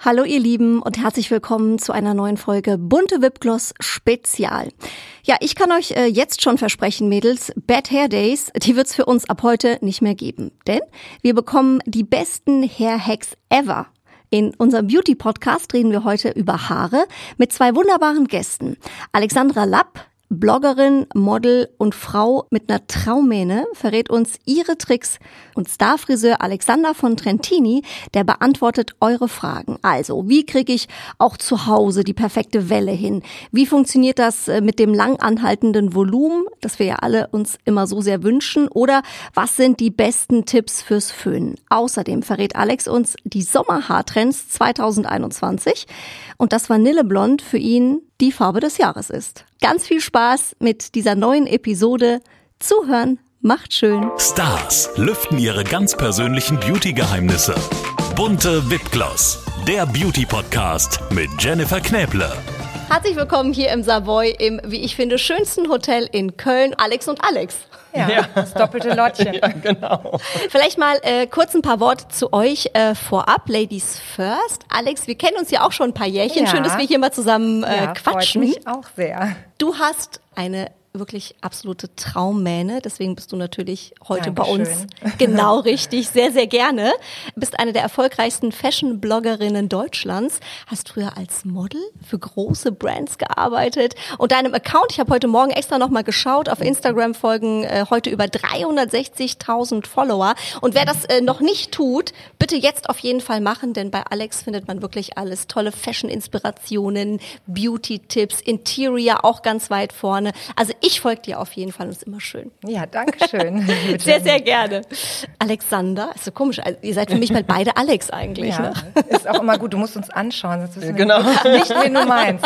Hallo ihr Lieben und herzlich willkommen zu einer neuen Folge Bunte Wipgloss Spezial. Ja, ich kann euch äh, jetzt schon versprechen, Mädels, Bad Hair Days, die wird's für uns ab heute nicht mehr geben. Denn wir bekommen die besten Hair Hacks ever. In unserem Beauty Podcast reden wir heute über Haare mit zwei wunderbaren Gästen. Alexandra Lapp, Bloggerin, Model und Frau mit einer Traummähne verrät uns ihre Tricks und Starfriseur Alexander von Trentini, der beantwortet eure Fragen. Also, wie kriege ich auch zu Hause die perfekte Welle hin? Wie funktioniert das äh, mit dem lang anhaltenden Volumen, das wir ja alle uns immer so sehr wünschen? Oder was sind die besten Tipps fürs Föhnen? Außerdem verrät Alex uns die Sommerhaartrends 2021 und das Vanilleblond für ihn die Farbe des Jahres ist. Ganz viel Spaß mit dieser neuen Episode. Zuhören macht schön. Stars lüften ihre ganz persönlichen Beauty-Geheimnisse. Bunte Wipgloss, der Beauty-Podcast mit Jennifer Knäble. Herzlich willkommen hier im Savoy, im, wie ich finde, schönsten Hotel in Köln. Alex und Alex. Ja, ja. das doppelte Lottchen. Ja, genau. Vielleicht mal äh, kurz ein paar Worte zu euch äh, vorab. Ladies first. Alex, wir kennen uns ja auch schon ein paar Jährchen. Ja. Schön, dass wir hier mal zusammen äh, ja, quatschen. Freut mich auch sehr. Du hast eine wirklich absolute Traummähne. Deswegen bist du natürlich heute Dankeschön. bei uns genau richtig. Sehr, sehr gerne. Bist eine der erfolgreichsten Fashion-Bloggerinnen Deutschlands. Hast früher als Model für große Brands gearbeitet. Und deinem Account, ich habe heute Morgen extra nochmal geschaut, auf Instagram folgen äh, heute über 360.000 Follower. Und wer das äh, noch nicht tut, bitte jetzt auf jeden Fall machen, denn bei Alex findet man wirklich alles. Tolle Fashion-Inspirationen, Beauty-Tipps, Interior auch ganz weit vorne. Also ich folge dir auf jeden Fall und ist immer schön. Ja, danke schön. sehr, sehr gerne. Alexander, ist so komisch. Also ihr seid für mich mal beide Alex eigentlich. Ja, Ne? ist auch immer gut. Du musst uns anschauen, sonst wissen wir Genau. nicht, wen du meinst.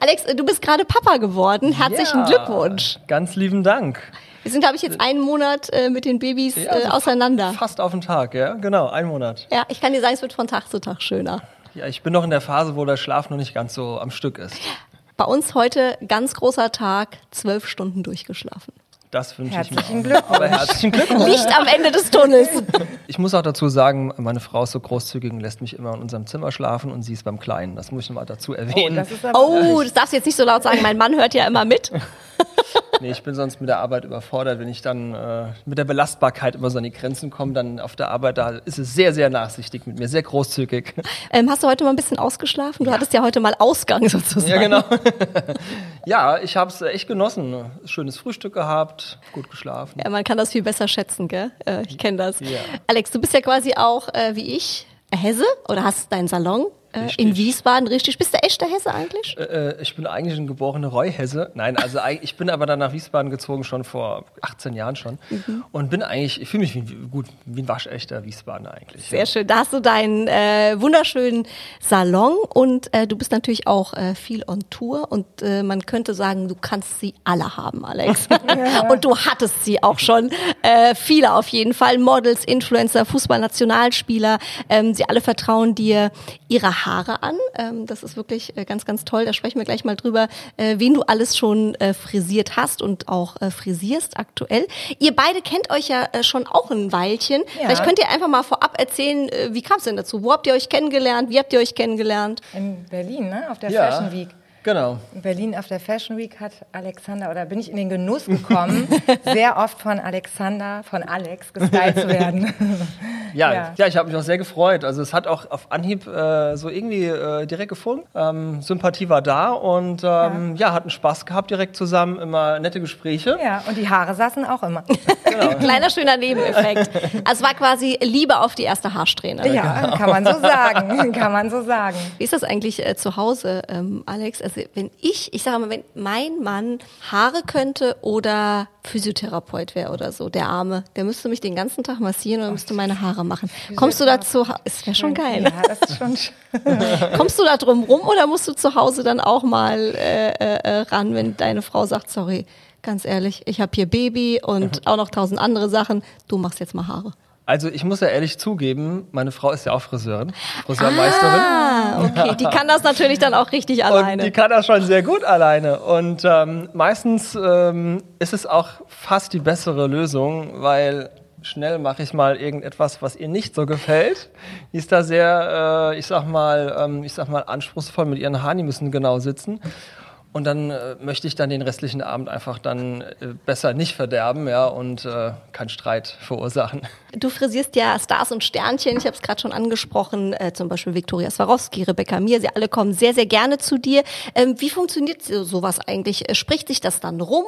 Alex, du bist gerade Papa geworden. Herzlichen Ja, Glückwunsch. Ganz lieben Dank. Wir sind, glaube ich, jetzt einen Monat äh, mit den Babys Ja, äh, also auseinander. Fast auf den Tag, ja, genau, ein Monat. Ja, ich kann dir sagen, es wird von Tag zu Tag schöner. Ja, ich bin noch in der Phase, wo der Schlaf noch nicht ganz so am Stück ist. Bei uns heute ganz großer Tag, zwölf Stunden durchgeschlafen. Das wünsche ich mir. Herzlichen auch. Glückwunsch. Aber herzlichen Glückwunsch. Licht am Ende des Tunnels. Ich muss auch dazu sagen, meine Frau ist so großzügig und lässt mich immer in unserem Zimmer schlafen und sie ist beim Kleinen. Das muss ich mal dazu Oh, erwähnen. das ist aber Oh, das darfst du jetzt nicht so laut sagen. Mein Mann hört ja immer mit. Nee, ich bin sonst mit der Arbeit überfordert. Wenn ich dann äh, mit der Belastbarkeit immer so an die Grenzen komme, dann auf der Arbeit, da ist es sehr, sehr nachsichtig mit mir, sehr großzügig. Ähm, hast du heute mal ein bisschen ausgeschlafen? Du hattest ja heute mal Ausgang sozusagen. Ja, genau. ja, ich habe es echt genossen. Schönes Frühstück gehabt, gut geschlafen. Ja, man kann das viel besser schätzen, gell? Äh, ich kenne das. Ja. Alex, du bist ja quasi auch äh, wie ich Hesse oder hast deinen Salon äh, in Richtig. Wiesbaden, richtig? Bist du echter Hesse eigentlich? Äh, ich bin eigentlich ein geborener Reuhesse. Nein, also ich bin aber dann nach Wiesbaden gezogen, schon vor 18 Jahren schon. Mhm. Und bin eigentlich, ich fühle mich wie, gut, wie ein waschechter Wiesbadener eigentlich. Sehr schön. Da hast du deinen äh, wunderschönen Salon und äh, du bist natürlich auch äh, viel on Tour und äh, man könnte sagen, du kannst sie alle haben, Alex. und du hattest sie auch schon. Äh, viele auf jeden Fall. Models, Influencer, Fußballnationalspieler. Ähm, sie alle vertrauen dir ihre Haare an. Ähm, das ist wirklich äh, ganz, ganz toll. Da sprechen wir gleich mal drüber, äh, wen du alles schon äh, frisiert hast und auch äh, frisierst aktuell. Ihr beide kennt euch ja äh, schon auch ein Weilchen. Ja. Vielleicht könnt ihr einfach mal vorab erzählen, äh, wie kam es denn dazu? Wo habt ihr euch kennengelernt? Wie habt ihr euch kennengelernt? in Berlin, ne? auf der Ja, Fashion Week. Genau. In Berlin auf der Fashion Week hat Alexander, oder bin ich in den Genuss gekommen, sehr oft von Alexander, von Alex gestylt zu werden. Ja, Ja. ja. ich habe mich auch sehr gefreut. Also es hat auch auf Anhieb äh, so irgendwie äh, direkt gefunden. Ähm, Sympathie war da und ähm, ja. hatten Spaß gehabt direkt zusammen, immer nette Gespräche. ja, und die Haare saßen auch immer. Kleiner schöner Nebeneffekt. Also es war quasi Liebe auf die erste Haarsträhne. Ja, kann man so sagen. Kann man so sagen. Wie ist das eigentlich äh, zu Hause, ähm, Alex? Also wenn ich, ich sage mal, wenn mein Mann Haare könnte oder Physiotherapeut wäre oder so, der Arme, der müsste mich den ganzen Tag massieren oder müsste meine Haare machen. Kommst du dazu? Es wäre schon geil. Ja, das ist schon schön. Kommst du da drum rum oder musst du zu Hause dann auch mal äh, äh, äh, ran, wenn deine Frau sagt, sorry, ganz ehrlich, ich habe hier Baby und auch noch tausend andere Sachen, du machst jetzt mal Haare. Also ich muss ja ehrlich zugeben, meine Frau ist ja auch Friseurin, Friseurmeisterin. Ah, okay, die kann das natürlich dann auch richtig Und alleine. die kann das schon sehr gut alleine. Und ähm, meistens ähm, ist es auch fast die bessere Lösung, weil schnell mache ich mal irgendetwas, was ihr nicht so gefällt. Die ist da sehr, äh, ich sag mal, ähm, ich sag mal anspruchsvoll mit ihren Haaren, die müssen genau sitzen. Und dann äh, möchte ich dann den restlichen Abend einfach dann äh, besser nicht verderben, ja, und äh, keinen Streit verursachen. Du frisierst ja Stars und Sternchen, ich habe es gerade schon angesprochen, äh, zum Beispiel Viktoria Swarovski, Rebecca Mir, sie alle kommen sehr, sehr gerne zu dir. Ähm, wie funktioniert sowas eigentlich? Äh, spricht sich das dann rum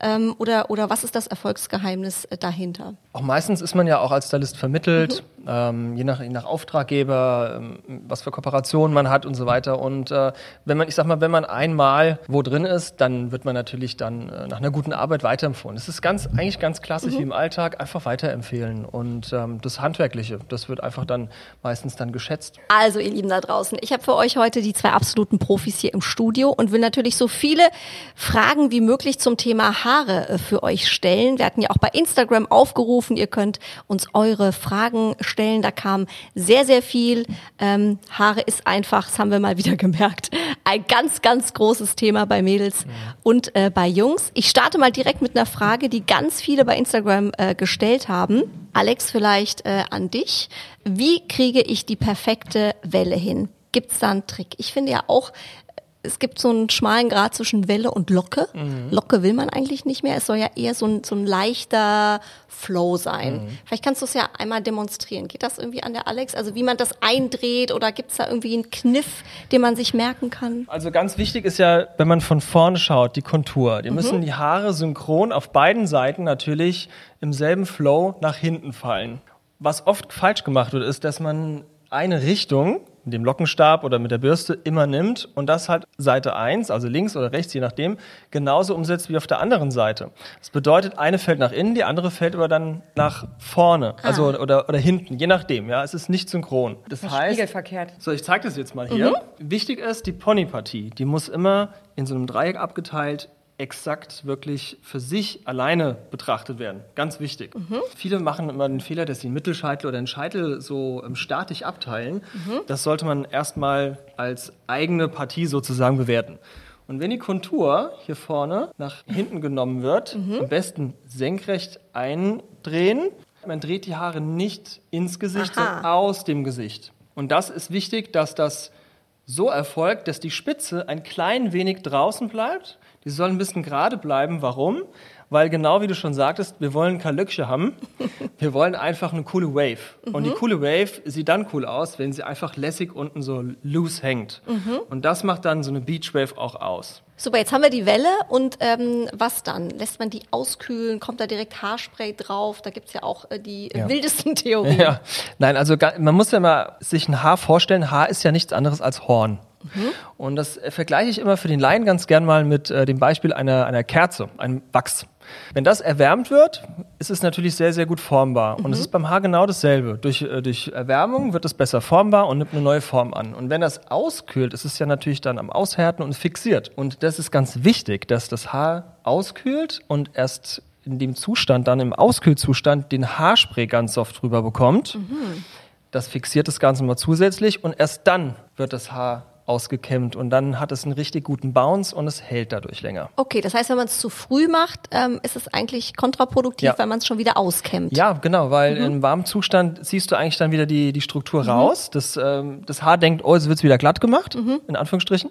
ähm, oder, oder was ist das Erfolgsgeheimnis äh, dahinter? Auch meistens ist man ja auch als Stylist vermittelt, mhm. ähm, je, nach, je nach Auftraggeber, ähm, was für Kooperationen man hat und so weiter. Und äh, wenn man, ich sag mal, wenn man einmal wo drin ist, dann wird man natürlich dann äh, nach einer guten Arbeit weiterempfohlen. Das ist ganz, eigentlich ganz klassisch mhm. wie im Alltag, einfach weiterempfehlen. Und ähm, das Handwerkliche, das wird einfach dann meistens dann geschätzt. Also ihr Lieben da draußen, ich habe für euch heute die zwei absoluten Profis hier im Studio und will natürlich so viele Fragen wie möglich zum Thema Haare äh, für euch stellen. Wir hatten ja auch bei Instagram aufgerufen, ihr könnt uns eure Fragen stellen. Da kam sehr, sehr viel. Ähm, Haare ist einfach, das haben wir mal wieder gemerkt, ein ganz, ganz großes Thema Thema bei Mädels mhm. und äh, bei Jungs. Ich starte mal direkt mit einer Frage, die ganz viele bei Instagram äh, gestellt haben. Alex, vielleicht äh, an dich. Wie kriege ich die perfekte Welle hin? Gibt es da einen Trick? Ich finde ja auch, es gibt so einen schmalen Grad zwischen Welle und Locke. Mhm. Locke will man eigentlich nicht mehr. Es soll ja eher so ein, so ein leichter Flow sein. Mhm. Vielleicht kannst du es ja einmal demonstrieren. Geht das irgendwie an der Alex? Also wie man das eindreht oder gibt es da irgendwie einen Kniff, den man sich merken kann? Also ganz wichtig ist ja, wenn man von vorne schaut, die Kontur. Die mhm. müssen die Haare synchron auf beiden Seiten natürlich im selben Flow nach hinten fallen. Was oft falsch gemacht wird, ist, dass man eine Richtung mit dem Lockenstab oder mit der Bürste immer nimmt und das halt Seite 1, also links oder rechts, je nachdem, genauso umsetzt wie auf der anderen Seite. Das bedeutet, eine fällt nach innen, die andere fällt aber dann nach vorne, ah. also oder, oder hinten, je nachdem. Ja, es ist nicht synchron. Das, das heißt, spiegelverkehrt. So, ich zeige das jetzt mal hier. Mhm. Wichtig ist, die Ponypartie, die muss immer in so einem Dreieck abgeteilt exakt wirklich für sich alleine betrachtet werden. Ganz wichtig. Mhm. Viele machen immer den Fehler, dass sie einen Mittelscheitel oder einen Scheitel so ähm, statisch abteilen. Mhm. Das sollte man erstmal als eigene Partie sozusagen bewerten. Und wenn die Kontur hier vorne nach hinten genommen wird, mhm. am besten senkrecht eindrehen. Man dreht die Haare nicht ins Gesicht, Aha. sondern aus dem Gesicht. Und das ist wichtig, dass das so erfolgt, dass die Spitze ein klein wenig draußen bleibt die sollen ein bisschen gerade bleiben. Warum? Weil genau wie du schon sagtest, wir wollen kein Löckchen haben. Wir wollen einfach eine coole Wave. Mhm. Und die mhm. coole Wave sieht dann cool aus, wenn sie einfach lässig unten so loose hängt. Mhm. Und das macht dann so eine Beach Wave auch aus. Super, jetzt haben wir die Welle und ähm, was dann? Lässt man die auskühlen? Kommt da direkt Haarspray drauf? Da gibt es ja auch äh, die ja. wildesten Theorien. Ja. Nein, also man muss ja mal sich ein Haar vorstellen. Haar ist ja nichts anderes als Horn. Mhm. Und das vergleiche ich immer für den Laien ganz gern mal mit äh, dem Beispiel einer, einer Kerze, einem Wachs. Wenn das erwärmt wird, ist es natürlich sehr, sehr gut formbar. Mhm. Und es ist beim Haar genau dasselbe. Durch, äh, durch Erwärmung wird es besser formbar und nimmt eine neue Form an. Und wenn das auskühlt, ist es ja natürlich dann am Aushärten und fixiert. Und das ist ganz wichtig, dass das Haar auskühlt und erst in dem Zustand, dann im Auskühlzustand, den Haarspray ganz soft drüber bekommt. Mhm. Das fixiert das Ganze mal zusätzlich und erst dann wird das Haar ausgekämmt und dann hat es einen richtig guten Bounce und es hält dadurch länger. Okay, das heißt, wenn man es zu früh macht, ähm, ist es eigentlich kontraproduktiv, ja. weil man es schon wieder auskämmt. Ja, genau, weil mhm. im warmen Zustand siehst du eigentlich dann wieder die, die Struktur mhm. raus. Das, ähm, das Haar denkt, oh, es wird wieder glatt gemacht, mhm. in Anführungsstrichen.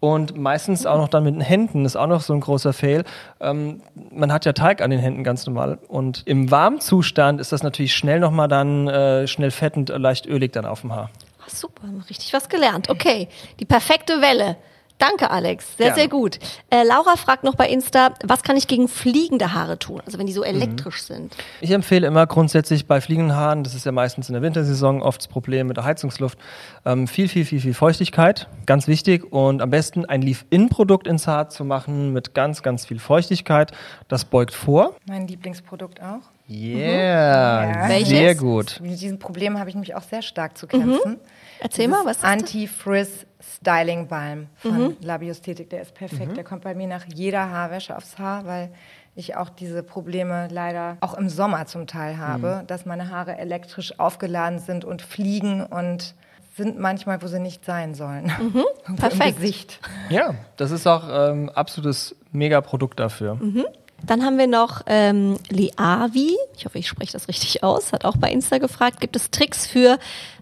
Und meistens auch noch dann mit den Händen, ist auch noch so ein großer Fail. Ähm, man hat ja Teig an den Händen ganz normal. Und im warmen Zustand ist das natürlich schnell nochmal dann äh, schnell fettend, leicht ölig dann auf dem Haar super, richtig was gelernt. Okay, die perfekte Welle. Danke, Alex. Sehr, Gerne. sehr gut. Äh, Laura fragt noch bei Insta, was kann ich gegen fliegende Haare tun? Also wenn die so mhm. elektrisch mhm. sind. Ich empfehle immer grundsätzlich bei fliegenden Haaren, das ist ja meistens in der Wintersaison oft das Problem mit der Heizungsluft, ähm, viel, viel, viel, viel Feuchtigkeit. Ganz wichtig. Und am besten ein Leave-In-Produkt ins Haar zu machen mit ganz, ganz viel Feuchtigkeit. Das beugt vor. Mein Lieblingsprodukt auch. Yeah, mhm. ja. sehr gut. Mit diesem Problem habe ich nämlich auch sehr stark zu kämpfen. Mhm. Erzähl mal, was ist Anti-Frizz Styling Balm von mhm. Labiosthetik. Der ist perfekt. Mhm. Der kommt bei mir nach jeder Haarwäsche aufs Haar, weil ich auch diese Probleme leider auch im Sommer zum Teil habe, mhm. dass meine Haare elektrisch aufgeladen sind und fliegen und sind manchmal, wo sie nicht sein sollen. Mhm. Perfekt. Gesicht. Ja, das ist auch ähm, absolutes Mega-Produkt dafür. Mhm. Dann haben wir noch ähm, Leavi, ich hoffe, ich spreche das richtig aus, hat auch bei Insta gefragt, gibt es Tricks für,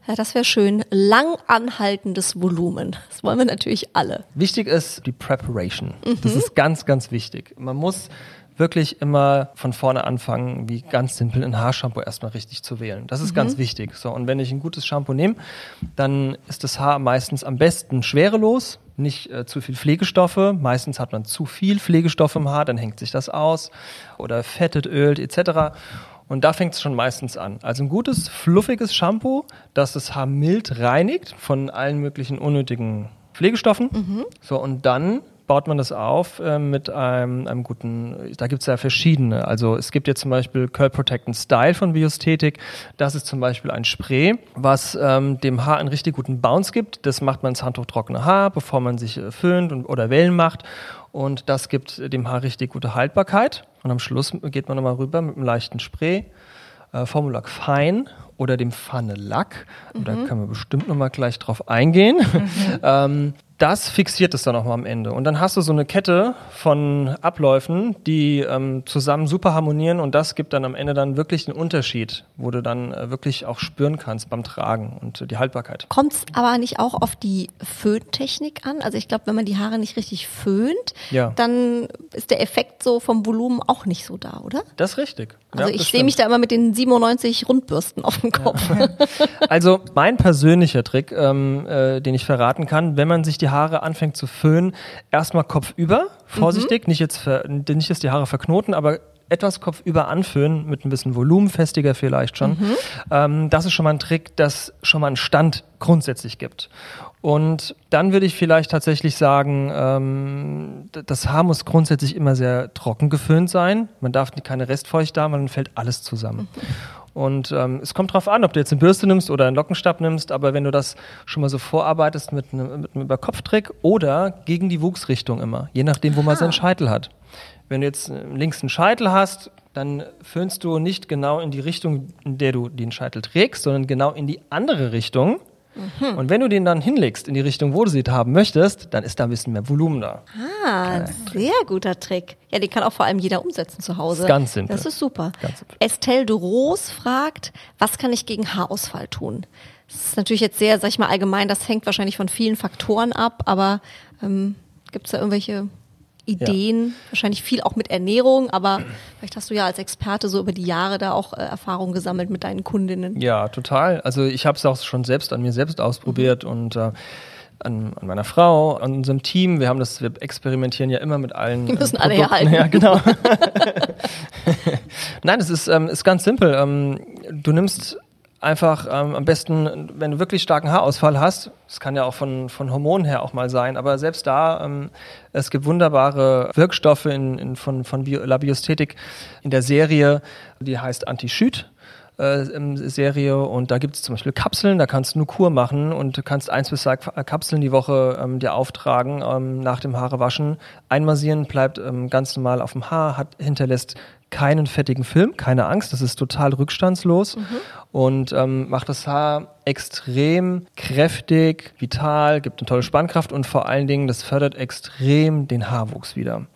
ja, das wäre schön, lang anhaltendes Volumen? Das wollen wir natürlich alle. Wichtig ist die Preparation. Mhm. Das ist ganz, ganz wichtig. Man muss wirklich immer von vorne anfangen, wie ganz simpel ein Haarshampoo erstmal richtig zu wählen. Das ist mhm. ganz wichtig. So, und wenn ich ein gutes Shampoo nehme, dann ist das Haar meistens am besten schwerelos, nicht äh, zu viel Pflegestoffe. Meistens hat man zu viel Pflegestoffe im Haar, dann hängt sich das aus oder fettet, ölt etc. Und da fängt es schon meistens an. Also ein gutes, fluffiges Shampoo, das das Haar mild reinigt von allen möglichen unnötigen Pflegestoffen. Mhm. So, und dann baut man das auf äh, mit einem, einem guten, da gibt es ja verschiedene. Also es gibt jetzt zum Beispiel Curl Protect and Style von Biosthetik. Das ist zum Beispiel ein Spray, was ähm, dem Haar einen richtig guten Bounce gibt. Das macht man ins handtuchtrockene Haar, bevor man sich äh, föhnt und, oder Wellen macht. Und das gibt dem Haar richtig gute Haltbarkeit. Und am Schluss geht man nochmal rüber mit einem leichten Spray. Äh, Formulac Fine oder dem Pfanne Lack. Mhm. Da können wir bestimmt nochmal gleich drauf eingehen. Mhm. ähm, das fixiert es dann auch mal am Ende. Und dann hast du so eine Kette von Abläufen, die ähm, zusammen super harmonieren und das gibt dann am Ende dann wirklich einen Unterschied, wo du dann äh, wirklich auch spüren kannst beim Tragen und äh, die Haltbarkeit. Kommt es aber nicht auch auf die Föhntechnik an? Also ich glaube, wenn man die Haare nicht richtig föhnt, ja. dann ist der Effekt so vom Volumen auch nicht so da, oder? Das ist richtig. Also ja, ich sehe mich da immer mit den 97 Rundbürsten auf dem Kopf. Ja. Also mein persönlicher Trick, ähm, äh, den ich verraten kann, wenn man sich die Haare anfängt zu föhnen, erstmal Kopf über, vorsichtig, mhm. nicht jetzt nicht jetzt die Haare verknoten, aber etwas Kopf über anföhnen, mit ein bisschen Volumen, festiger vielleicht schon. Mhm. Ähm, das ist schon mal ein Trick, das schon mal einen Stand grundsätzlich gibt. Und dann würde ich vielleicht tatsächlich sagen, ähm, das Haar muss grundsätzlich immer sehr trocken geföhnt sein. Man darf keine Restfeucht haben, weil dann fällt alles zusammen. Mhm. Und ähm, es kommt drauf an, ob du jetzt eine Bürste nimmst oder einen Lockenstab nimmst, aber wenn du das schon mal so vorarbeitest mit, ne, mit einem Überkopftrick oder gegen die Wuchsrichtung immer, je nachdem, wo man seinen Scheitel hat. Wenn du jetzt äh, links einen Scheitel hast, dann föhnst du nicht genau in die Richtung, in der du den Scheitel trägst, sondern genau in die andere Richtung. Mhm. Und wenn du den dann hinlegst in die Richtung, wo du sie haben möchtest, dann ist da ein bisschen mehr Volumen da. Ah, sehr guter Trick. Ja, den kann auch vor allem jeder umsetzen zu Hause. Das ist ganz simpel. Das ist super. Estelle de Rose fragt, was kann ich gegen Haarausfall tun? Das ist natürlich jetzt sehr, sag ich mal, allgemein, das hängt wahrscheinlich von vielen Faktoren ab, aber ähm, gibt es da irgendwelche Ideen, ja. wahrscheinlich viel auch mit Ernährung, aber vielleicht hast du ja als Experte so über die Jahre da auch äh, Erfahrungen gesammelt mit deinen Kundinnen. Ja, total. Also ich habe es auch schon selbst an mir selbst ausprobiert mhm. und äh, an, an, meiner Frau, an unserem Team. Wir haben das, wir experimentieren ja immer mit allen. Die müssen äh, alle herhalten. Ja, genau. Nein, es ist, ähm, ist ganz simpel. Ähm, du nimmst einfach ähm, am besten, wenn du wirklich starken Haarausfall hast, das kann ja auch von, von Hormonen her auch mal sein, aber selbst da, ähm, es gibt wunderbare Wirkstoffe in, in, von, von Bio, Labiosthetik in der Serie, die heißt Antischüt. Äh, Serie und da gibt es zum Beispiel Kapseln, da kannst du eine Kur machen und du kannst eins bis zwei Kapseln die Woche ähm, dir auftragen ähm, nach dem Haarewaschen. Einmassieren bleibt ähm, ganz normal auf dem Haar, hat, hinterlässt keinen fettigen Film, keine Angst, das ist total rückstandslos mhm. und ähm, macht das Haar extrem kräftig, vital, gibt eine tolle Spannkraft und vor allen Dingen, das fördert extrem den Haarwuchs wieder.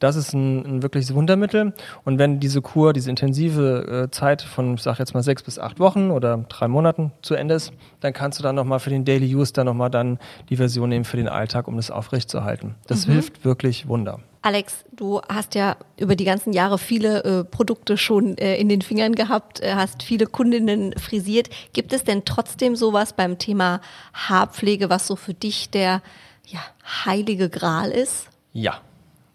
Das ist ein, ein wirkliches Wundermittel. Und wenn diese Kur, diese intensive äh, Zeit von, ich sag jetzt mal sechs bis acht Wochen oder drei Monaten zu Ende ist, dann kannst du dann nochmal für den Daily Use dann nochmal dann die Version nehmen für den Alltag, um das aufrechtzuerhalten. Das mhm. hilft wirklich Wunder. Alex, du hast ja über die ganzen Jahre viele äh, Produkte schon äh, in den Fingern gehabt, äh, hast viele Kundinnen frisiert. Gibt es denn trotzdem sowas beim Thema Haarpflege, was so für dich der ja, heilige Gral ist? Ja.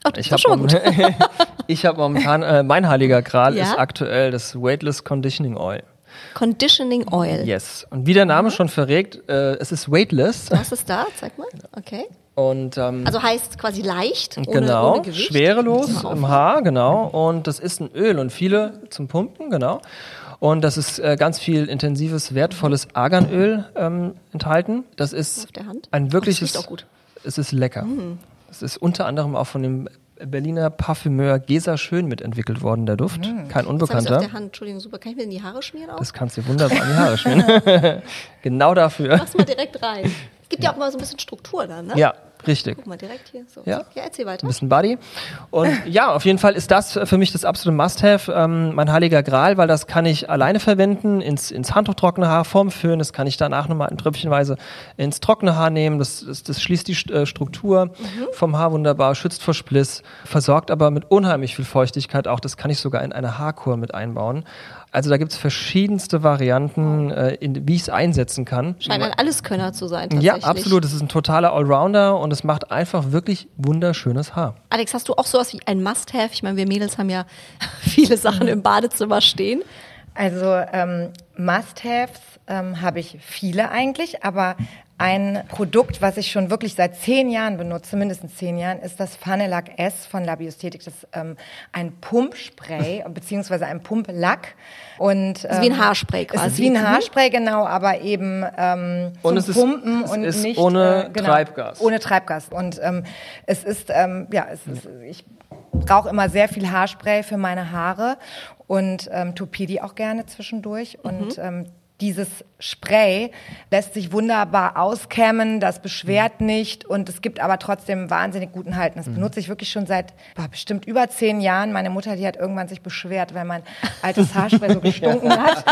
Oh, ich habe momentan, hab momentan äh, mein heiliger Gral ja? ist aktuell das Weightless Conditioning Oil. Conditioning Oil. Yes. Und wie der Name mhm. schon verrät, äh, es ist weightless. Was ist da? Zeig mal. Okay. Und, ähm, also heißt quasi leicht, ohne, genau, ohne Gewicht. schwerelos im Haar, genau. Und das ist ein Öl und viele zum Pumpen, genau. Und das ist äh, ganz viel intensives, wertvolles Arganöl ähm, enthalten. Das ist ein wirkliches. Das auch gut. Es ist lecker. Mm. Es ist unter anderem auch von dem Berliner Parfümeur Gesa Schön mitentwickelt worden, der Duft. Mhm. Kein Unbekannter. Das auf der Hand. Entschuldigung, super. Kann ich mir in die Haare schmieren auch? Das kannst du wunderbar in die Haare schmieren. genau dafür. Mach's mal direkt rein. Es gibt ja auch mal so ein bisschen Struktur dann, ne? Ja, Richtig. Guck mal, direkt hier. So. Ja. ja, erzähl weiter. Ein bisschen Buddy. Und ja, auf jeden Fall ist das für mich das absolute Must-Have, ähm, mein heiliger Gral, weil das kann ich alleine verwenden, ins, ins handtuchtrockene Haar Form führen, das kann ich danach nochmal in Tröpfchenweise ins trockene Haar nehmen, das, das, das schließt die äh, Struktur mhm. vom Haar wunderbar, schützt vor Spliss, versorgt aber mit unheimlich viel Feuchtigkeit auch, das kann ich sogar in eine Haarkur mit einbauen. Also da gibt es verschiedenste Varianten, äh, in, wie ich es einsetzen kann. Scheint ein Alleskönner zu sein. Ja, absolut. Es ist ein totaler Allrounder und es macht einfach wirklich wunderschönes Haar. Alex, hast du auch sowas wie ein Must-Have? Ich meine, wir Mädels haben ja viele Sachen im Badezimmer stehen. Also ähm, Must-Haves ähm, habe ich viele eigentlich, aber ein Produkt, was ich schon wirklich seit zehn Jahren benutze, mindestens zehn Jahren, ist das Fanelac S von Labiosthetik. Das ist ähm, ein Pumpspray beziehungsweise ein Pumplack. Und, ähm, ist wie ein ähm, Haarspray quasi. Es ist wie ein mhm. Haarspray, genau, aber eben ähm, und es Pumpen ist, und es ist nicht ohne äh, genau, Treibgas. Ohne Treibgas. Und ähm, es ist, ähm, ja, es ist, ich brauche immer sehr viel Haarspray für meine Haare und ähm, Tupidi auch gerne zwischendurch. Mhm. Und ähm, dieses Spray lässt sich wunderbar auskämmen, das beschwert mhm. nicht und es gibt aber trotzdem wahnsinnig guten Halten. Das mhm. benutze ich wirklich schon seit boah, bestimmt über zehn Jahren. Meine Mutter, die hat irgendwann sich beschwert, weil mein altes Haarspray so gestunken hat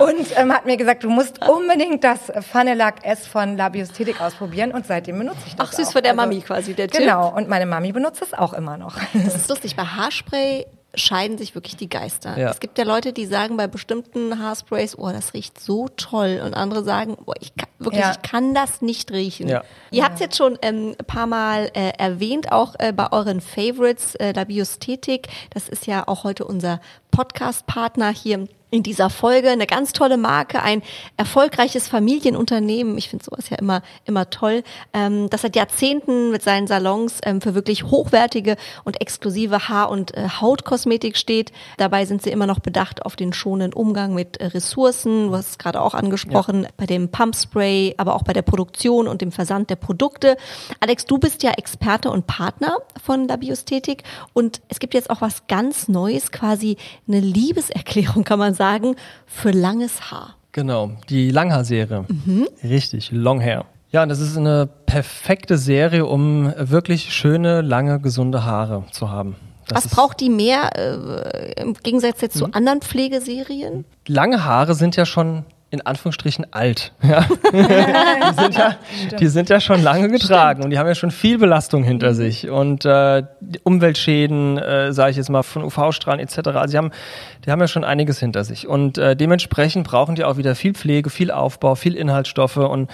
und ähm, hat mir gesagt, du musst unbedingt das Fanelac S von Labiosthetik ausprobieren und seitdem benutze ich das Ach süß auch. für der also, Mami quasi, der Tipp. Genau, und meine Mami benutzt es auch immer noch. Das ist lustig, bei Haarspray scheiden sich wirklich die Geister. Ja. Es gibt ja Leute, die sagen bei bestimmten Haarsprays, oh, das riecht so toll. Und andere sagen, oh, ich kann, wirklich, ja. ich kann das nicht riechen. Ja. Ihr habt es jetzt schon ähm, ein paar Mal äh, erwähnt, auch äh, bei euren Favorites, äh, der Biosthetik. Das ist ja auch heute unser Podcast-Partner hier in dieser Folge. Eine ganz tolle Marke, ein erfolgreiches Familienunternehmen. Ich finde sowas ja immer, immer toll. Ähm, das seit Jahrzehnten mit seinen Salons ähm, für wirklich hochwertige und exklusive Haar- und äh, Hautkosmetik steht. Dabei sind sie immer noch bedacht auf den schonenden Umgang mit äh, Ressourcen. Du hast es gerade auch angesprochen, ja. bei dem Pumpspray, aber auch bei der Produktion und dem Versand der Produkte. Alex, du bist ja Experte und Partner von der Biosthetik und es gibt jetzt auch was ganz Neues, quasi eine Liebeserklärung, kann man sagen, für langes Haar. Genau, die Langhaar-Serie. Mhm. Richtig, Long Hair. Ja, das ist eine perfekte Serie, um wirklich schöne, lange, gesunde Haare zu haben. Das Was braucht die mehr äh, im Gegensatz jetzt mhm. zu anderen Pflegeserien? Lange Haare sind ja schon in Anführungsstrichen alt. Ja? die, sind ja, die sind ja schon lange getragen Stimmt. und die haben ja schon viel Belastung hinter mhm. sich und äh, Umweltschäden, äh, sage ich jetzt mal, von UV-Strahlen etc. Also die haben, die haben ja schon einiges hinter sich und äh, dementsprechend brauchen die auch wieder viel Pflege, viel Aufbau, viel Inhaltsstoffe und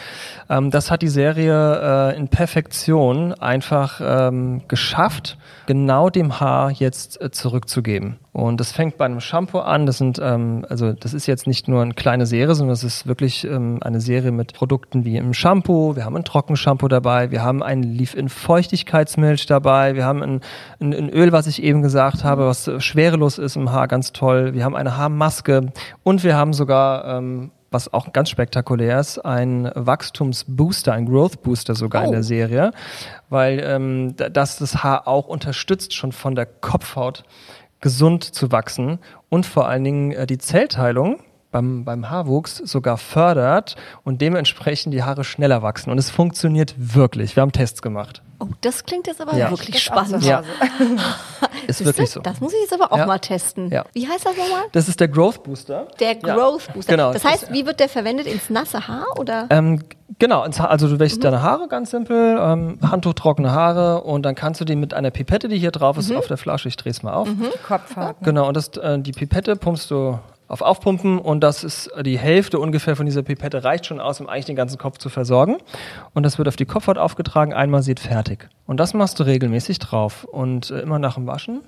ähm, das hat die Serie äh, in Perfektion einfach ähm, geschafft, genau dem Haar jetzt äh, zurückzugeben. Und das fängt bei einem Shampoo an. Das sind, ähm, also das ist jetzt nicht nur eine kleine Serie, sondern es ist wirklich ähm, eine Serie mit Produkten wie im Shampoo. Wir haben ein Trockenshampoo dabei. Wir haben ein Leave-In-Feuchtigkeitsmilch dabei. Wir haben ein, ein, ein, Öl, was ich eben gesagt habe, was äh, schwerelos ist im Haar, ganz toll. Wir haben eine Haarmaske und wir haben sogar ähm, was auch ganz spektakulär ist, ein Wachstumsbooster, ein Growth Booster sogar oh. in der. Serie, weil ähm, das das Haar auch unterstützt schon von der Kopfhaut gesund zu wachsen und vor allen Dingen äh, die Zellteilung beim, beim Haarwuchs sogar fördert und dementsprechend die Haare schneller wachsen. Und es funktioniert wirklich. Wir haben Tests gemacht. Oh, das klingt jetzt aber ja. wirklich spannend. Ja. ist wirklich so. Das muss ich jetzt aber auch ja. mal testen. Ja. Wie heißt das nochmal? Das ist der Growth Booster. Der Growth Booster. Genau. Das heißt, wie wird der verwendet? Ins nasse Haar oder? Ähm, genau, also du wäschst mhm. deine Haare ganz simpel, ähm, Handtuch, trockene Haare und dann kannst du die mit einer Pipette, die hier drauf ist, mhm. auf der Flasche, ich drehe es mal auf. Mhm. Kopfhaut. Genau, und das, äh, die Pipette pumpst du auf Aufpumpen und das ist die Hälfte ungefähr von dieser Pipette reicht schon aus, um eigentlich den ganzen Kopf zu versorgen. Und das wird auf die Kopfhaut aufgetragen, einmal sieht fertig. Und das machst du regelmäßig drauf und äh, immer nach dem Waschen.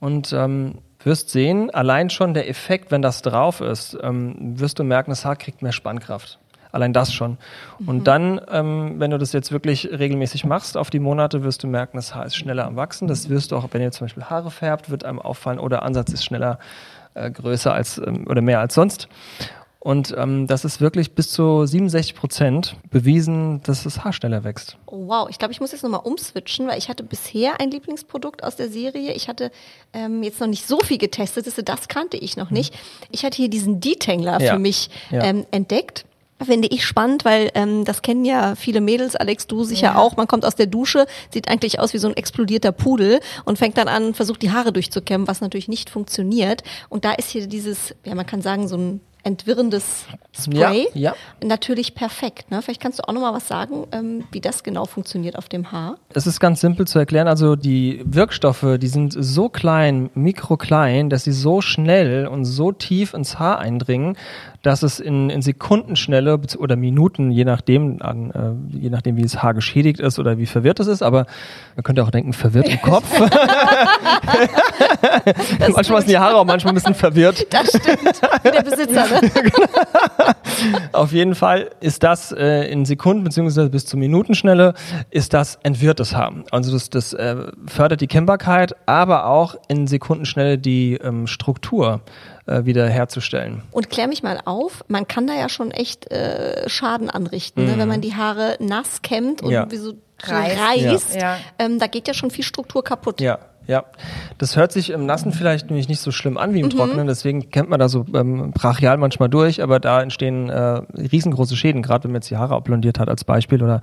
Und ähm, wirst sehen, allein schon der Effekt, wenn das drauf ist, ähm, wirst du merken, das Haar kriegt mehr Spannkraft. Allein das schon. Mhm. Und dann, ähm, wenn du das jetzt wirklich regelmäßig machst, auf die Monate, wirst du merken, das Haar ist schneller am Wachsen. Das wirst du auch, wenn ihr zum Beispiel Haare färbt, wird einem auffallen oder Ansatz ist schneller äh, größer als ähm, oder mehr als sonst. Und ähm, das ist wirklich bis zu 67 Prozent bewiesen, dass das Haar schneller wächst. Oh, wow, ich glaube, ich muss jetzt nochmal umswitchen, weil ich hatte bisher ein Lieblingsprodukt aus der Serie. Ich hatte ähm, jetzt noch nicht so viel getestet, das kannte ich noch nicht. Ich hatte hier diesen Detangler ja. für mich ja. ähm, entdeckt. Finde ich spannend, weil ähm, das kennen ja viele Mädels, Alex, du sicher Ja. auch. Man kommt aus der Dusche, sieht eigentlich aus wie so ein explodierter Pudel und fängt dann an, versucht die Haare durchzukämmen, was natürlich nicht funktioniert. Und da ist hier dieses, ja, man kann sagen, so ein entwirrendes Spray Ja, ja. natürlich perfekt. Ne? Vielleicht kannst du auch noch mal was sagen, ähm, wie das genau funktioniert auf dem Haar. Es ist ganz simpel zu erklären. Also die Wirkstoffe, die sind so klein, mikroklein, dass sie so schnell und so tief ins Haar eindringen, dass es in, in Sekundenschnelle oder Minuten, je nachdem, an, äh, je nachdem, wie das Haar geschädigt ist oder wie verwirrt es ist, aber man könnte auch denken, verwirrt im Kopf. manchmal sind die Haare auch manchmal ein bisschen verwirrt. Das stimmt. Wie der Besitzer, ne? Auf jeden Fall ist das äh, in Sekunden beziehungsweise bis zur Minutenschnelle ist das entwirrtes Haar. Also das, das äh, fördert die Kennbarkeit, aber auch in Sekundenschnelle die ähm, Struktur äh, wieder herzustellen. Und klär mich mal auf, man kann da ja schon echt äh, Schaden anrichten, ne? wenn man die Haare nass kämmt und Mhm. Ja. wie so, so Reißt. Ja. Ähm, da geht ja schon viel Struktur kaputt. Ja, ja. Das hört sich im Nassen vielleicht nämlich nicht so schlimm an wie im Trockenen, deswegen kennt man da so ähm, brachial manchmal durch, aber da entstehen äh, riesengroße Schäden, gerade wenn man jetzt die Haare abblondiert hat als Beispiel oder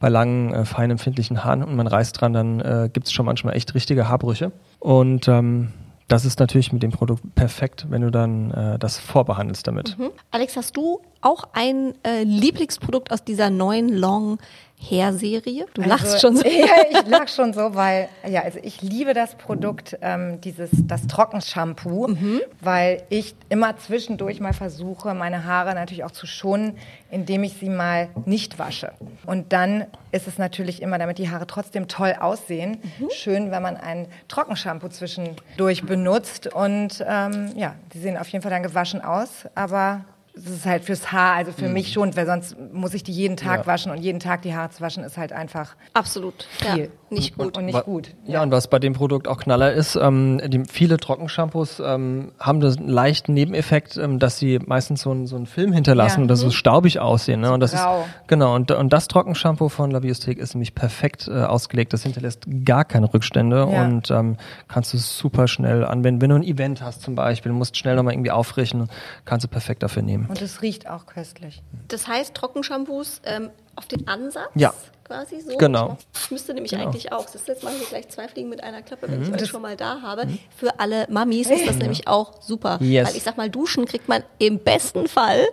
bei langen, äh, fein empfindlichen Haaren und man reißt dran, dann äh, gibt es schon manchmal echt richtige Haarbrüche. Und ähm, das ist natürlich mit dem Produkt perfekt, wenn du dann äh, das vorbehandelst damit. Mhm. Alex, hast du auch ein äh, Lieblingsprodukt aus dieser neuen Long Hair Serie? Du lachst schon so. Also, Ja, ich lach schon so, weil, ja, also ich liebe das Produkt, ähm, dieses, das Trockenshampoo, Mhm. weil ich immer zwischendurch mal versuche, meine Haare natürlich auch zu schonen, indem ich sie mal nicht wasche. Und dann ist es natürlich immer, damit die Haare trotzdem toll aussehen, Mhm. schön, wenn man ein Trockenshampoo zwischendurch benutzt. Und ähm, ja, die sehen auf jeden Fall dann gewaschen aus, aber es ist halt fürs Haar, also für mich schon, weil sonst muss ich die jeden Tag Ja. waschen und jeden Tag die Haare zu waschen ist halt einfach Absolut. Ja, viel. nicht gut. Und Wa- nicht gut. Ja, und was bei dem Produkt auch Knaller ist, ähm, die, viele Trockenshampoos ähm, haben das einen leichten Nebeneffekt, ähm, dass sie meistens so, einen- so einen Film hinterlassen Ja. und das so staubig aussehen. Ne? Und das grau. ist genau und, und das Trockenshampoo von La Biosthek ist nämlich perfekt äh, ausgelegt. Das hinterlässt gar keine Rückstände Ja. und ähm, kannst du super schnell anwenden. Wenn du ein Event hast zum Beispiel, musst schnell nochmal irgendwie aufrichten, kannst du perfekt dafür nehmen. Und es riecht auch köstlich. Das heißt, Trockenshampoos ähm, auf den Ansatz Ja. quasi so. Genau. Ich müsste nämlich Genau. eigentlich auch. Das jetzt machen wir gleich zwei Fliegen mit einer Klappe, wenn ich euch schon mal da habe. Für alle Mamis ist das nämlich auch super. Yes. Weil ich sag mal, duschen kriegt man im besten Fall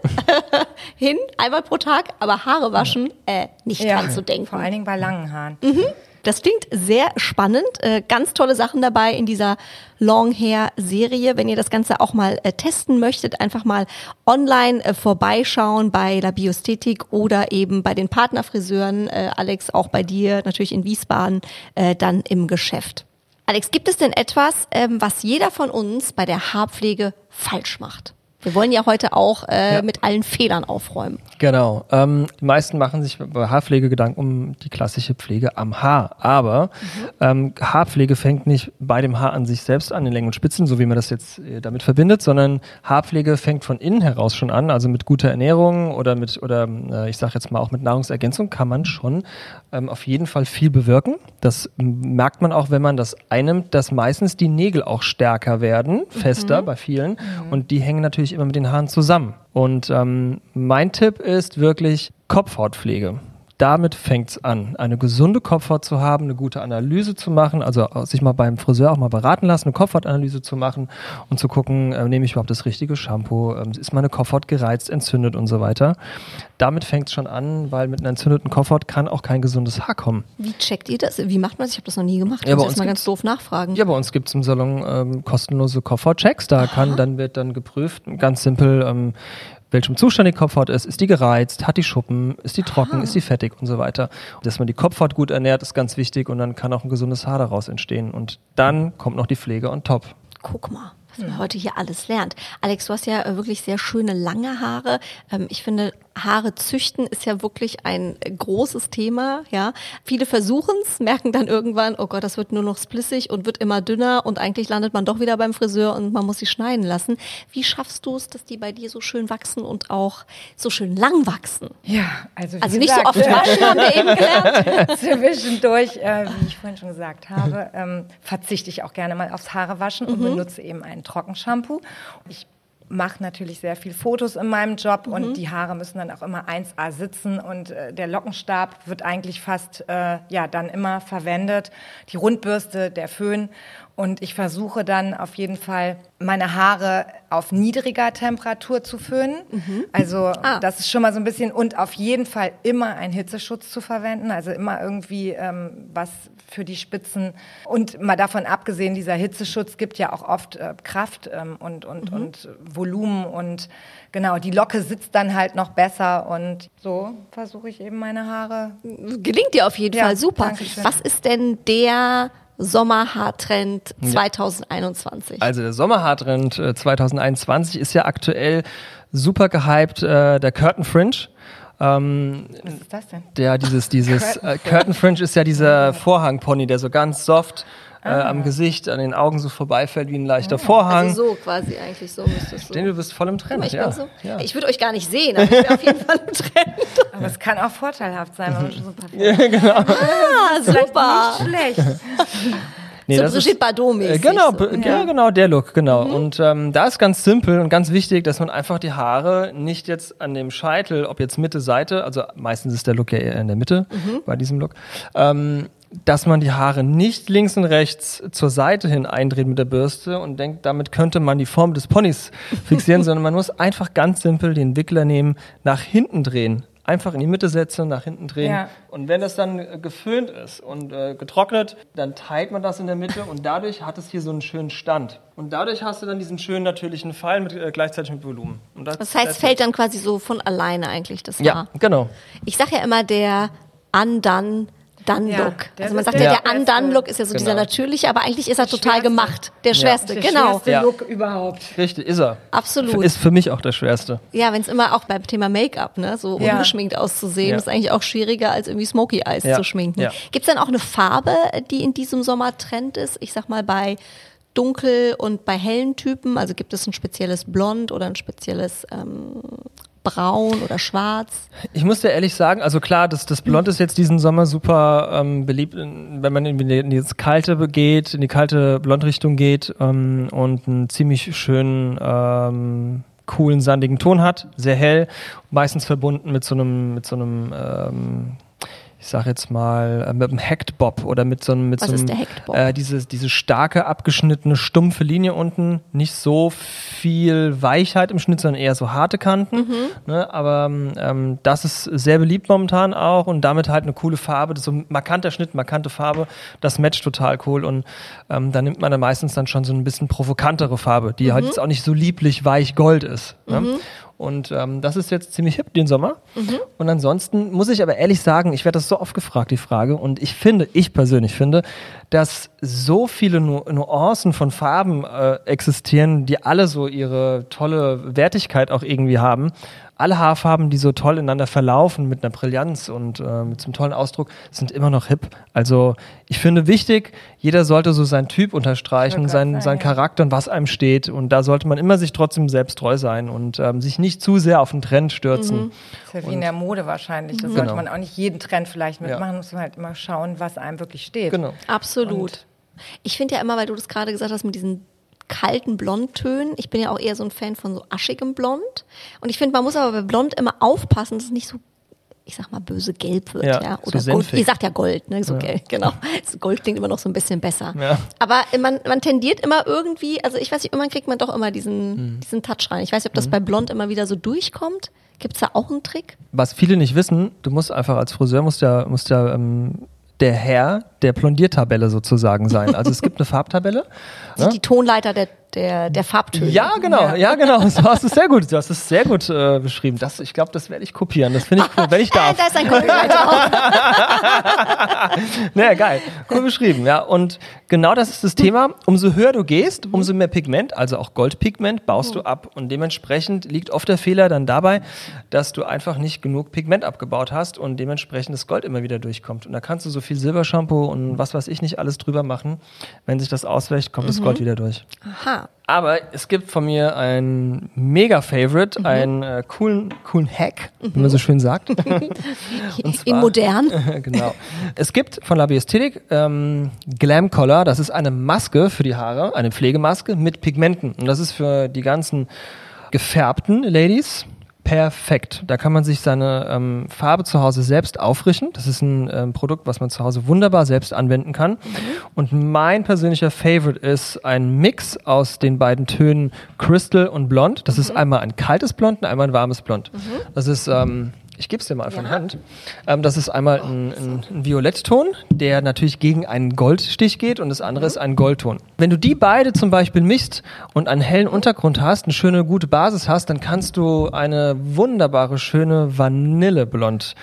hin, einmal pro Tag, aber Haare waschen, äh, nicht dran zu denken. Vor allen Dingen bei langen Haaren. Das klingt sehr spannend. Äh, ganz tolle Sachen dabei in dieser Long Hair Serie. Wenn ihr das Ganze auch mal äh, testen möchtet, einfach mal online äh, vorbeischauen bei La Biosthetik oder eben bei den Partnerfriseuren. Alex, auch bei dir natürlich in Wiesbaden, dann im Geschäft. Alex, gibt es denn etwas, ähm, was jeder von uns bei der Haarpflege falsch macht? Wir wollen ja heute auch äh, Ja. mit allen Fehlern aufräumen. Genau. Ähm, die meisten machen sich bei Haarpflege Gedanken um die klassische Pflege am Haar. Aber ähm, Haarpflege fängt nicht bei dem Haar an sich selbst an, in Längen und Spitzen, so wie man das jetzt äh, damit verbindet, sondern Haarpflege fängt von innen heraus schon an. Also mit guter Ernährung oder mit, oder äh, ich sage jetzt mal auch mit Nahrungsergänzung kann man schon ähm, auf jeden Fall viel bewirken. Das merkt man auch, wenn man das einnimmt, dass meistens die Nägel auch stärker werden, fester bei vielen. Und die hängen natürlich immer mit den Haaren zusammen. Und ähm, mein Tipp ist wirklich Kopfhautpflege. Damit fängt's an, eine gesunde Kopfhaut zu haben, eine gute Analyse zu machen, also sich mal beim Friseur auch mal beraten lassen, eine Kopfhautanalyse zu machen und zu gucken, äh, nehme ich überhaupt das richtige Shampoo, ähm, ist meine Kopfhaut gereizt, entzündet und so weiter. Damit fängt's schon an, weil mit einer entzündeten Kopfhaut kann auch kein gesundes Haar kommen. Wie checkt ihr das? Wie macht man das? Ich habe das noch nie gemacht. Ich Ja, muss jetzt mal ganz doof nachfragen. Ja, bei uns gibt's im Salon ähm, kostenlose Kopfhautchecks. Da kann, dann wird dann geprüft, ganz simpel, ähm, welchem Zustand die Kopfhaut ist. Ist die gereizt? Hat die Schuppen? Ist die trocken? Ist die fettig? Und so weiter. Dass man die Kopfhaut gut ernährt, ist ganz wichtig und dann kann auch ein gesundes Haar daraus entstehen. Und dann kommt noch die Pflege on top. Guck mal, was man heute hier alles lernt. Alex, du hast ja äh, wirklich sehr schöne lange Haare. Ähm, ich finde, Haare züchten ist ja wirklich ein großes Thema. Ja, viele versuchen es, merken dann irgendwann, oh Gott, das wird nur noch splissig und wird immer dünner und eigentlich landet man doch wieder beim Friseur und man muss sie schneiden lassen. Wie schaffst du es, dass die bei dir so schön wachsen und auch so schön lang wachsen? Ja, also, Also nicht so gesagt, oft waschen, haben wir eben gelernt. Zwischendurch, äh, wie ich vorhin schon gesagt habe, ähm, verzichte ich auch gerne mal aufs Haare waschen Mhm. und benutze eben ein Trockenshampoo. Ich mache natürlich sehr viel Fotos in meinem Job und die Haare müssen dann auch immer 1A sitzen und äh, der Lockenstab wird eigentlich fast äh, ja dann immer verwendet, die Rundbürste, der Föhn und ich versuche dann auf jeden Fall meine Haare auf niedriger Temperatur zu föhnen. Also Ah. das ist schon mal so ein bisschen und auf jeden Fall immer einen Hitzeschutz zu verwenden. Also immer irgendwie ähm, was für die Spitzen. Und mal davon abgesehen, dieser Hitzeschutz gibt ja auch oft äh, Kraft ähm, und, und, und Volumen und genau, die Locke sitzt dann halt noch besser und so versuche ich eben meine Haare. Gelingt dir auf jeden Ja, Fall super. danke schön. Was ist denn der Sommerhaartrend 2021? Also der Sommerhaartrend äh, 2021 ist ja aktuell super gehypt, äh, der Curtain Fringe. Ähm, Was ist das denn? der dieses dieses Curtain äh, Curtain Fringe ist ja dieser Vorhangpony, der so ganz soft äh, Ah. am Gesicht, an den Augen so vorbeifällt wie ein leichter Vorhang. Also so quasi eigentlich, so müsste es so. Den du bist voll im Trend, ich, ja. bin so, ja. ich würde euch gar nicht sehen, aber ich bin auf jeden Fall im Trend. Aber es kann auch vorteilhaft sein, wenn man schon so perfekt Ah, super. Nicht schlecht. Nee, so das ist- Brigitte Bardot-mäßig. Äh, Genau, so. b- ja. genau, der Look, genau. Und ähm, da ist ganz simpel und ganz wichtig, dass man einfach die Haare nicht jetzt an dem Scheitel, ob jetzt Mitte, Seite, also meistens ist der Look ja eher in der Mitte bei diesem Look, ähm, dass man die Haare nicht links und rechts zur Seite hin eindreht mit der Bürste und denkt, damit könnte man die Form des Ponys fixieren, sondern man muss einfach ganz simpel den Wickler nehmen, nach hinten drehen. Einfach in die Mitte setzen, nach hinten drehen. Ja. Und wenn das dann äh, geföhnt ist und äh, getrocknet, dann teilt man das in der Mitte und dadurch hat es hier so einen schönen Stand. Und dadurch hast du dann diesen schönen natürlichen Fall mit, äh, gleichzeitig mit Volumen. Und Das heißt, es fällt dann quasi so von alleine eigentlich das Haar. Ja, genau. Ich sage ja immer der Undone Done Ja, Look. der also man ist sagt der ja, der beste. Undone Look ist ja so Genau. dieser natürliche, aber eigentlich ist er total schwerste. gemacht. Der schwerste, Der genau. schwerste Ja. Look überhaupt. Richtig, ist er. Absolut. Ist für mich auch der schwerste. Ja, wenn es immer auch beim Thema Make-up, ne, so Ja. ungeschminkt auszusehen, Ja. ist eigentlich auch schwieriger als irgendwie Smoky Eyes Ja. zu schminken. Ja. Gibt's dann auch eine Farbe, die in diesem Sommer Trend ist? Ich sag mal bei dunkel und bei hellen Typen, also gibt es ein spezielles Blond oder ein spezielles ähm, Braun oder Schwarz? Ich muss dir ehrlich sagen, also klar, das, das Blond ist jetzt diesen Sommer super ähm, beliebt, wenn man in die, in die kalte geht, in die kalte Blondrichtung geht ähm, und einen ziemlich schönen, ähm, coolen, sandigen Ton hat, sehr hell, meistens verbunden mit so einem, mit so einem, ähm, ich sag jetzt mal, äh, mit einem Hacked Bob oder mit so einem, mit Was so einem? Äh, diese, diese starke, abgeschnittene, stumpfe Linie unten, nicht so viel Weichheit im Schnitt, sondern eher so harte Kanten. Mhm. Ne? Aber ähm, das ist sehr beliebt momentan auch und damit halt eine coole Farbe, das ist so ein markanter Schnitt, markante Farbe, das matcht total cool und ähm, da nimmt man dann meistens dann schon so ein bisschen provokantere Farbe, die Mhm. halt jetzt auch nicht so lieblich weich Gold ist. Ne? Und ähm, das ist jetzt ziemlich hip den Sommer. Mhm. Und ansonsten muss ich aber ehrlich sagen, ich werde das so oft gefragt, die Frage. Und ich finde, ich persönlich finde, dass so viele Nu Nuancen von Farben äh, existieren, die alle so ihre tolle Wertigkeit auch irgendwie haben. Alle Haarfarben, die so toll ineinander verlaufen mit einer Brillanz und äh, mit so einem tollen Ausdruck, sind immer noch hip. Also ich finde wichtig, jeder sollte so seinen Typ unterstreichen, seinen, seinen ja. Charakter und was einem steht. Und da sollte man immer sich trotzdem selbst treu sein und ähm, sich nicht zu sehr auf den Trend stürzen. Das ist ja wie in der Mode wahrscheinlich. Da sollte Genau. man auch nicht jeden Trend vielleicht Ja. mitmachen, muss man halt immer schauen, was einem wirklich steht. Genau. Absolut. ich finde ja immer, weil du das gerade gesagt hast mit diesen kalten Blondtönen, ich bin ja auch eher so ein Fan von so aschigem Blond. Und ich finde, man muss aber bei Blond immer aufpassen, dass es nicht so, ich sag mal, böse gelb wird. Ja, Ja, so Oder Gold. senfig. Ihr sagt ja Gold, ne? So gelb, genau. So Gold klingt immer noch so ein bisschen besser. Ja. Aber man, man tendiert immer irgendwie, also ich weiß nicht, irgendwann kriegt man doch immer diesen, Mhm. diesen Touch rein. Ich weiß nicht, ob das bei Blond immer wieder so durchkommt. Gibt's da auch einen Trick? Was viele nicht wissen, du musst einfach als Friseur, musst ja, musst ja ähm, der Herr der Blondiertabelle sozusagen sein. Also es gibt eine Farbtabelle. Sind die Tonleiter der, der, der Farbtöne? Ja, genau, ja, genau. So hast du es sehr gut, du hast es sehr gut äh, beschrieben. Das, ich glaube, das werde ich kopieren. Das finde ich cool, wenn ich darf. da ist ein Copywriter. Naja, geil. Cool beschrieben, ja. Und genau das ist das Thema. Umso höher du gehst, umso mehr Pigment, also auch Goldpigment, baust du ab. Und dementsprechend liegt oft der Fehler dann dabei, dass du einfach nicht genug Pigment abgebaut hast und dementsprechend das Gold immer wieder durchkommt. Und da kannst du so viel Silbershampoo und was weiß ich nicht alles drüber machen. Wenn sich das auswächt, kommt das Gold wieder durch. Aha. Aber es gibt von mir ein Mega-Favorite, einen äh, coolen, coolen Hack, wie man so schön sagt. Zwar- modern. genau. Es gibt von La Biesthetik ähm, Glam Color, das ist eine Maske für die Haare, eine Pflegemaske mit Pigmenten. Und das ist für die ganzen gefärbten Ladies perfekt. Da kann man sich seine ähm, Farbe zu Hause selbst aufrichten. Das ist ein ähm, Produkt, was man zu Hause wunderbar selbst anwenden kann. Mhm. Und mein persönlicher Favorite ist ein Mix aus den beiden Tönen Crystal und Blond. Das mhm. ist einmal ein kaltes Blond und einmal ein warmes Blond. Mhm. Das ist ähm, ich gebe es dir mal von ja. Hand. Ähm, das ist einmal ein, ein, ein, Violettton, der natürlich gegen einen Goldstich geht und das andere mhm. ist ein Goldton. Wenn du die beide zum Beispiel mischst und einen hellen Untergrund hast, eine schöne gute Basis hast, dann kannst du eine wunderbare, schöne Vanilleblond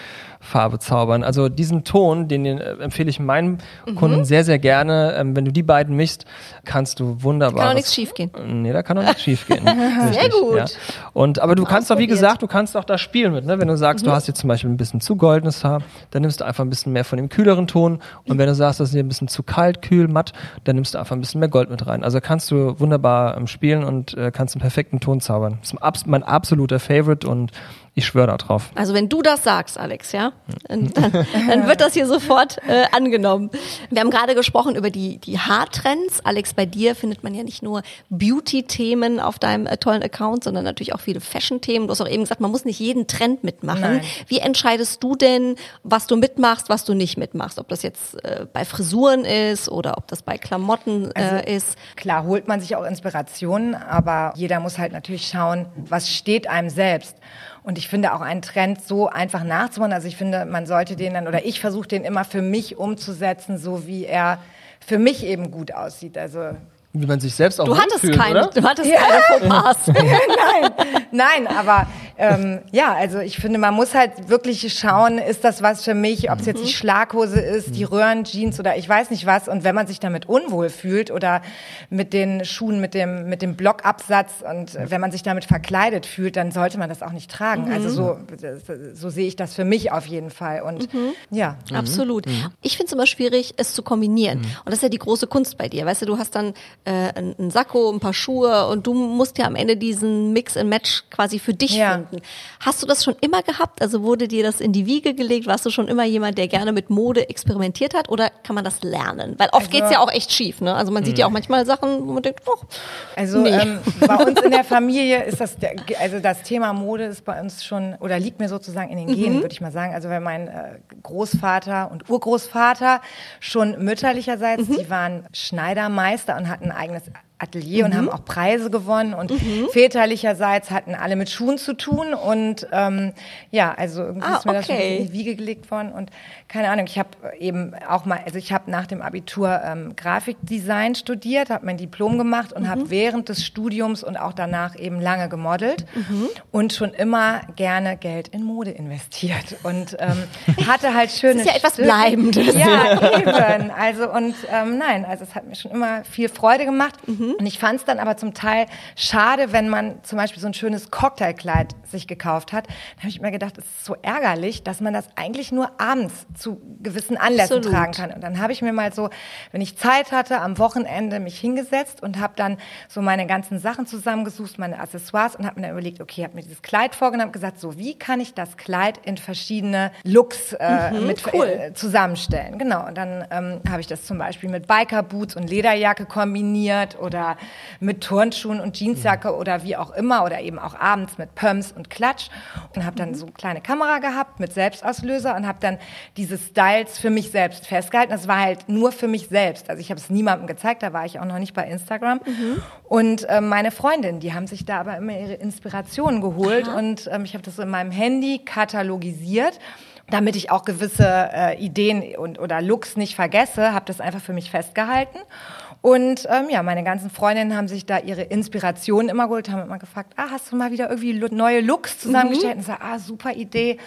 Farbe zaubern. Also diesen Ton, den, den äh, empfehle ich meinen mhm. Kunden sehr, sehr gerne. Ähm, wenn du die beiden mischst, kannst du wunderbar. Kann auch nichts schief gehen. Nee, da kann auch nichts schief gehen. sehr gut. Ja. Und, aber du kannst auch, wie gesagt, du kannst auch da spielen mit. Ne? Wenn du sagst, mhm. du hast jetzt zum Beispiel ein bisschen zu goldenes Haar, dann nimmst du einfach ein bisschen mehr von dem kühleren Ton. Und wenn du sagst, das ist dir ein bisschen zu kalt, kühl, matt, dann nimmst du einfach ein bisschen mehr Gold mit rein. Also kannst du wunderbar ähm, spielen und äh, kannst einen perfekten Ton zaubern. Das ist mein absoluter Favorite und ich schwöre da drauf. Also wenn du das sagst, Alex, ja, dann, dann wird das hier sofort äh, angenommen. Wir haben gerade gesprochen über die, die Haartrends. Alex, bei dir findet man ja nicht nur Beauty-Themen auf deinem äh, tollen Account, sondern natürlich auch viele Fashion-Themen. Du hast auch eben gesagt, man muss nicht jeden Trend mitmachen. Nein. Wie entscheidest du denn, was du mitmachst, was du nicht mitmachst? Ob das jetzt äh, bei Frisuren ist oder ob das bei Klamotten äh, also, ist? Klar, holt man sich auch Inspirationen, aber jeder muss halt natürlich schauen, was steht einem selbst. Und ich finde auch einen Trend so einfach nachzumachen. Also ich finde, man sollte den dann, oder ich versuche den immer für mich umzusetzen, so wie er für mich eben gut aussieht. Also wie man sich selbst auch du hattest fühlt, keine, oder? Du hattest ja. keine Fauxpas. nein, nein, aber ähm, ja, also ich finde, man muss halt wirklich schauen, ist das was für mich, ob es jetzt die mhm. Schlaghose ist, die Röhrenjeans oder ich weiß nicht was. Und wenn man sich damit unwohl fühlt oder mit den Schuhen, mit dem, mit dem Blockabsatz und wenn man sich damit verkleidet fühlt, dann sollte man das auch nicht tragen. Mhm. Also so, so sehe ich das für mich auf jeden Fall. Und mhm. ja. Absolut. Mhm. Ich finde es immer schwierig, es zu kombinieren. Mhm. Und das ist ja die große Kunst bei dir. Weißt du, du hast dann äh, ein Sakko, ein paar Schuhe und du musst ja am Ende diesen Mix and Match quasi für dich ja. finden. Hast du das schon immer gehabt? Also wurde dir das in die Wiege gelegt? Warst du schon immer jemand, der gerne mit Mode experimentiert hat oder kann man das lernen? Weil oft also, geht's ja auch echt schief, ne? Also man sieht ja auch mhm. manchmal Sachen, wo man denkt, oh, also nee. ähm, bei uns in der Familie ist das, also das Thema Mode ist bei uns schon oder liegt mir sozusagen in den Genen, mhm. würde ich mal sagen. Also wenn mein äh, Großvater und Urgroßvater schon mütterlicherseits, mhm. die waren Schneidermeister und hatten ein eigenes Atelier mhm. und haben auch Preise gewonnen und mhm. väterlicherseits hatten alle mit Schuhen zu tun und ähm, ja, also irgendwie ah, ist mir okay. das schon in die Wiege gelegt worden und keine Ahnung, ich habe eben auch mal, also ich habe nach dem Abitur ähm, Grafikdesign studiert, habe mein Diplom gemacht und mhm. habe während des Studiums und auch danach eben lange gemodelt mhm. und schon immer gerne Geld in Mode investiert und ähm, hatte halt schöne das ist ja etwas Bleibendes. Ja, eben. Also und ähm, nein, also es hat mir schon immer viel Freude gemacht. Mhm. Und ich fand es dann aber zum Teil schade, wenn man zum Beispiel so ein schönes Cocktailkleid sich gekauft hat. Da habe ich mir gedacht, es ist so ärgerlich, dass man das eigentlich nur abends zu gewissen Anlässen Absolut. tragen kann. Und dann habe ich mir mal so, wenn ich Zeit hatte, am Wochenende mich hingesetzt und habe dann so meine ganzen Sachen zusammengesucht, meine Accessoires und habe mir dann überlegt, okay, habe mir dieses Kleid vorgenommen und gesagt, so wie kann ich das Kleid in verschiedene Looks äh, mhm, mit cool. äh, zusammenstellen. Genau. Und dann ähm, habe ich das zum Beispiel mit Biker Boots und Lederjacke kombiniert oder oder mit Turnschuhen und Jeansjacke oder wie auch immer oder eben auch abends mit Pumps und Klatsch und habe dann so eine kleine Kamera gehabt mit Selbstauslöser und habe dann diese Styles für mich selbst festgehalten. Das war halt nur für mich selbst. Also ich habe es niemandem gezeigt, da war ich auch noch nicht bei Instagram. Mhm. Und äh, meine Freundinnen, die haben sich da aber immer ihre Inspirationen geholt Aha. und ähm, ich habe das so in meinem Handy katalogisiert damit ich auch gewisse äh, Ideen und oder Looks nicht vergesse, habe das einfach für mich festgehalten und ähm, ja, meine ganzen Freundinnen haben sich da ihre Inspirationen immer geholt, haben immer gefragt, ah, hast du mal wieder irgendwie neue Looks zusammengestellt? Mhm. Und ich sage, ah, super Idee.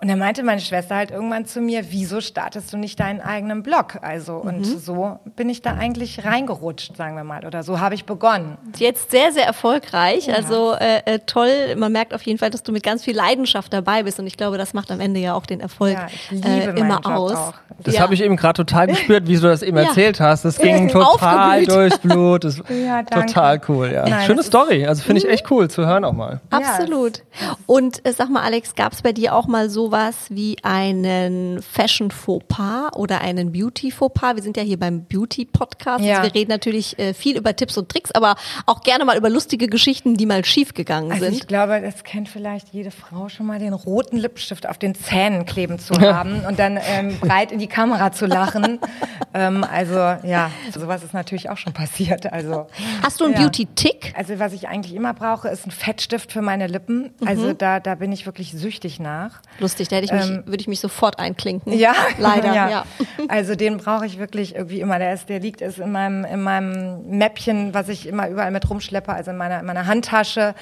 Und dann meinte meine Schwester halt irgendwann zu mir, wieso startest du nicht deinen eigenen Blog? Also, und mhm. so bin ich da eigentlich reingerutscht, sagen wir mal, oder so habe ich begonnen. Jetzt sehr, sehr erfolgreich. Ja. Also äh, äh, toll. Man merkt auf jeden Fall, dass du mit ganz viel Leidenschaft dabei bist. Und ich glaube, das macht am Ende ja auch den Erfolg Ja, ich liebe äh, immer Job aus. auch. Das Ja. habe ich eben gerade total gespürt, wie du das eben Ja. erzählt hast. Das ging total Aufgeblüht. durchs Blut. Das Ja, danke. total cool, ja. Nein, Schöne Story. Also finde ich echt cool zu hören auch mal. Absolut. Und äh, sag mal, Alex, gab es bei dir auch mal sowas wie einen Fashion-Fauxpas oder einen Beauty-Fauxpas? Wir sind ja hier beim Beauty-Podcast. Ja. Also wir reden natürlich äh, viel über Tipps und Tricks, aber auch gerne mal über lustige Geschichten, die mal schiefgegangen Also sind. ich glaube, das kennt vielleicht jede Frau schon mal, den roten Lippenstift auf den Zähnen kleben zu haben und dann ähm, breit in die Kamera zu lachen. ähm, also ja, sowas ist natürlich auch schon passiert. Also Hast du einen ja. Beauty-Tick? Also was ich eigentlich immer brauche, ist ein Fettstift für meine Lippen. Also da, da bin ich wirklich süchtig nach. Lustig, da hätte ich mich, Ähm, würde ich mich sofort einklinken. Ja, Leider, ja. Also den brauche ich wirklich irgendwie immer. Der ist, der liegt ist in meinem, in meinem Mäppchen, was ich immer überall mit rumschleppe, also in meiner, in meiner Handtasche,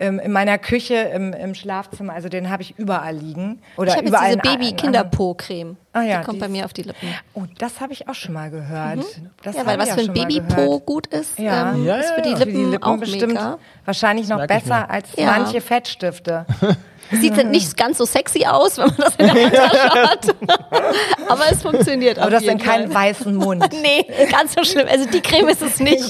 ähm, in meiner Küche, im, im Schlafzimmer. Also den habe ich überall liegen. Oder Ich habe jetzt überall diese in- in- Baby-Kinderpo-Creme. Ah ja, die kommt die bei mir auf die Lippen. Oh, das habe ich auch schon mal gehört. Das Ja, weil was für ein Babypo gut ist, Ja. ähm, Ja, ist für die ja. Für Lippen, die Lippen auch bestimmt mega. wahrscheinlich noch besser als Ja. manche Fettstifte. Sieht dann nicht ganz so sexy aus, wenn man das in der Handtasche hat. Aber es funktioniert Aber das in keinen weißen Mund. Nee, ganz so schlimm. Also die Creme ist es nicht.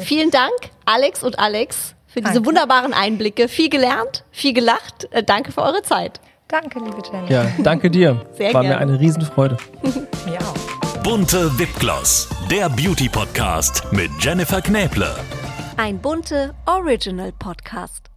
Vielen Dank, Alex und Alex, für diese Danke. wunderbaren Einblicke. Viel gelernt, viel gelacht. Äh, Danke für eure Zeit. Danke, liebe Jenny. Ja, danke dir. Sehr War gerne. mir eine Riesenfreude. Mir auch. Bunte Wipgloss, der Beauty Podcast mit Jennifer Knäble. Ein bunte Original Podcast.